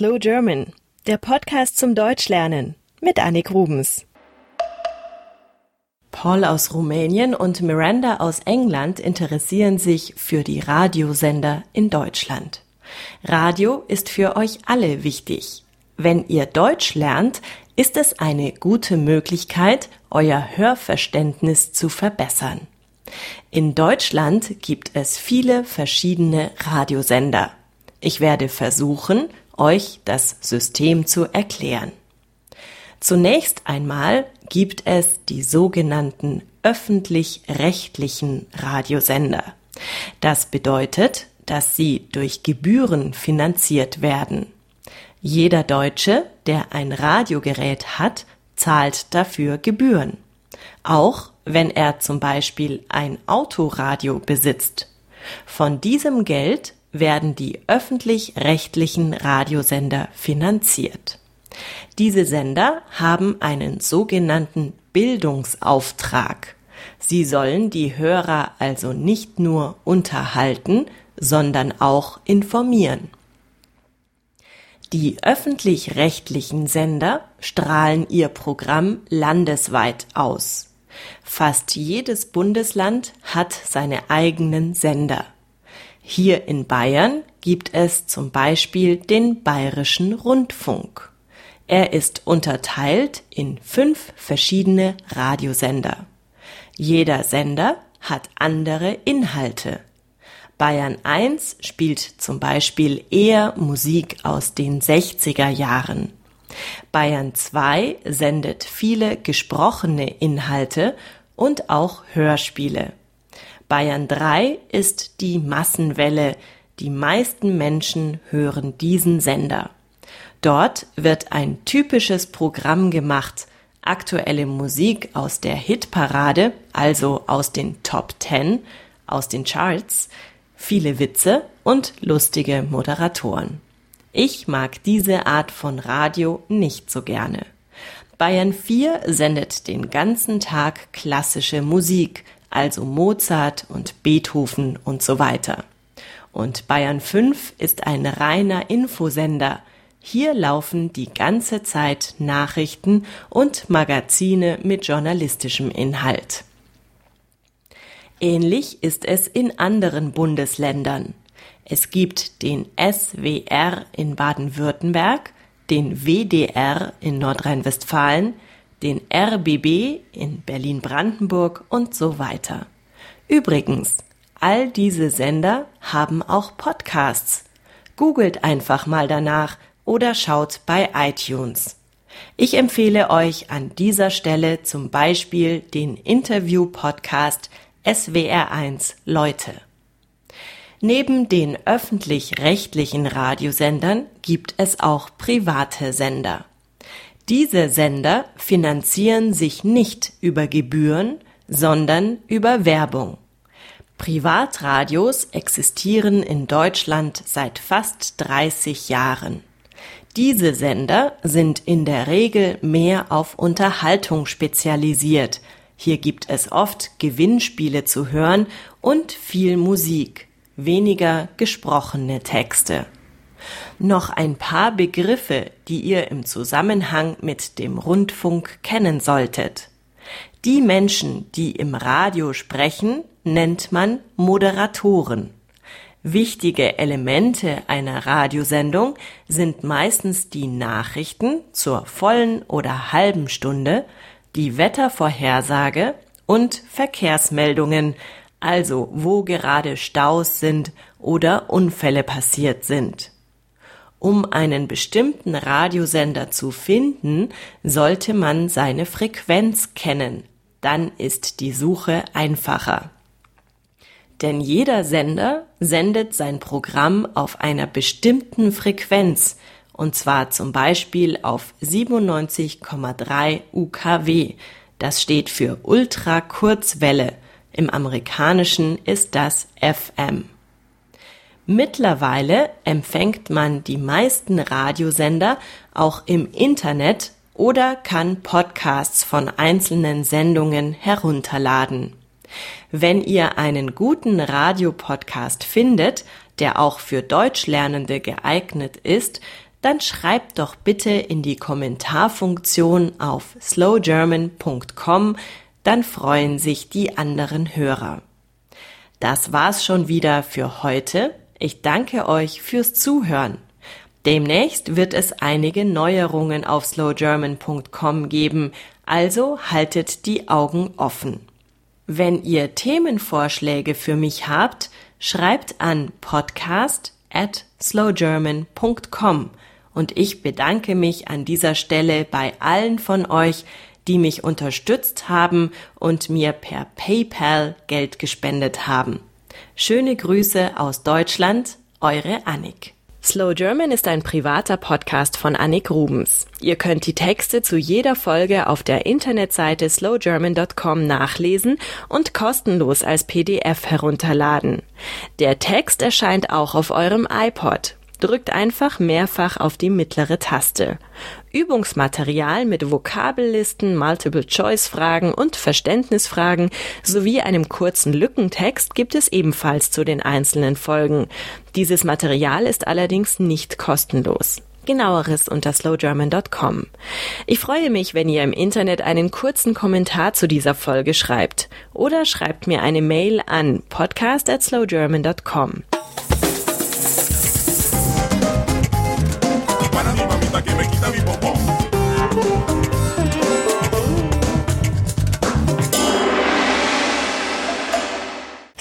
Slow German, der Podcast zum Deutschlernen mit Annik Rubens. Paul aus Rumänien und Miranda aus England interessieren sich für die Radiosender in Deutschland. Radio ist für euch alle wichtig. Wenn ihr Deutsch lernt, ist es eine gute Möglichkeit, euer Hörverständnis zu verbessern. In Deutschland gibt es viele verschiedene Radiosender. Ich werde versuchen, euch das System zu erklären. Zunächst einmal gibt es die sogenannten öffentlich-rechtlichen Radiosender. Das bedeutet, dass sie durch Gebühren finanziert werden. Jeder Deutsche, der ein Radiogerät hat, zahlt dafür Gebühren. Auch wenn er zum Beispiel ein Autoradio besitzt. Von diesem Geld werden die öffentlich-rechtlichen Radiosender finanziert. Diese Sender haben einen sogenannten Bildungsauftrag. Sie sollen die Hörer also nicht nur unterhalten, sondern auch informieren. Die öffentlich-rechtlichen Sender strahlen ihr Programm landesweit aus. Fast jedes Bundesland hat seine eigenen Sender. Hier in Bayern gibt es zum Beispiel den Bayerischen Rundfunk. Er ist unterteilt in fünf verschiedene Radiosender. Jeder Sender hat andere Inhalte. Bayern 1 spielt zum Beispiel eher Musik aus den 60er Jahren. Bayern 2 sendet viele gesprochene Inhalte und auch Hörspiele. Bayern 3 ist die Massenwelle. Die meisten Menschen hören diesen Sender. Dort wird ein typisches Programm gemacht, aktuelle Musik aus der Hitparade, also aus den Top 10, aus den Charts, viele Witze und lustige Moderatoren. Ich mag diese Art von Radio nicht so gerne. Bayern 4 sendet den ganzen Tag klassische Musik, also Mozart und Beethoven und so weiter. Und Bayern 5 ist ein reiner Infosender. Hier laufen die ganze Zeit Nachrichten und Magazine mit journalistischem Inhalt. Ähnlich ist es in anderen Bundesländern. Es gibt den SWR in Baden-Württemberg, den WDR in Nordrhein-Westfalen, den RBB in Berlin-Brandenburg und so weiter. Übrigens, all diese Sender haben auch Podcasts. Googelt einfach mal danach oder schaut bei iTunes. Ich empfehle euch an dieser Stelle zum Beispiel den Interview-Podcast SWR1 Leute. Neben den öffentlich-rechtlichen Radiosendern gibt es auch private Sender. Diese Sender finanzieren sich nicht über Gebühren, sondern über Werbung. Privatradios existieren in Deutschland seit fast 30 Jahren. Diese Sender sind in der Regel mehr auf Unterhaltung spezialisiert. Hier gibt es oft Gewinnspiele zu hören und viel Musik, weniger gesprochene Texte. Noch ein paar Begriffe, die ihr im Zusammenhang mit dem Rundfunk kennen solltet. Die Menschen, die im Radio sprechen, nennt man Moderatoren. Wichtige Elemente einer Radiosendung sind meistens die Nachrichten zur vollen oder halben Stunde, die Wettervorhersage und Verkehrsmeldungen, also wo gerade Staus sind oder Unfälle passiert sind. Um einen bestimmten Radiosender zu finden, sollte man seine Frequenz kennen. Dann ist die Suche einfacher. Denn jeder Sender sendet sein Programm auf einer bestimmten Frequenz, und zwar zum Beispiel auf 97,3 UKW. Das steht für Ultrakurzwelle. Im amerikanischen ist das FM. Mittlerweile empfängt man die meisten Radiosender auch im Internet oder kann Podcasts von einzelnen Sendungen herunterladen. Wenn ihr einen guten Radiopodcast findet, der auch für Deutschlernende geeignet ist, dann schreibt doch bitte in die Kommentarfunktion auf slowgerman.com, dann freuen sich die anderen Hörer. Das war's schon wieder für heute. Ich danke euch fürs Zuhören. Demnächst wird es einige Neuerungen auf slowgerman.com geben, also haltet die Augen offen. Wenn ihr Themenvorschläge für mich habt, schreibt an podcast at slowgerman.com und ich bedanke mich an dieser Stelle bei allen von euch, die mich unterstützt haben und mir per PayPal Geld gespendet haben. Schöne Grüße aus Deutschland, eure Annik. Slow German ist ein privater Podcast von Annik Rubens. Ihr könnt die Texte zu jeder Folge auf der Internetseite slowgerman.com nachlesen und kostenlos als PDF herunterladen. Der Text erscheint auch auf eurem iPod. Drückt einfach mehrfach auf die mittlere Taste. Übungsmaterial mit Vokabellisten, Multiple-Choice-Fragen und Verständnisfragen sowie einem kurzen Lückentext gibt es ebenfalls zu den einzelnen Folgen. Dieses Material ist allerdings nicht kostenlos. Genaueres unter slowgerman.com. Ich freue mich, wenn ihr im Internet einen kurzen Kommentar zu dieser Folge schreibt oder schreibt mir eine Mail an podcast at slowgerman.com.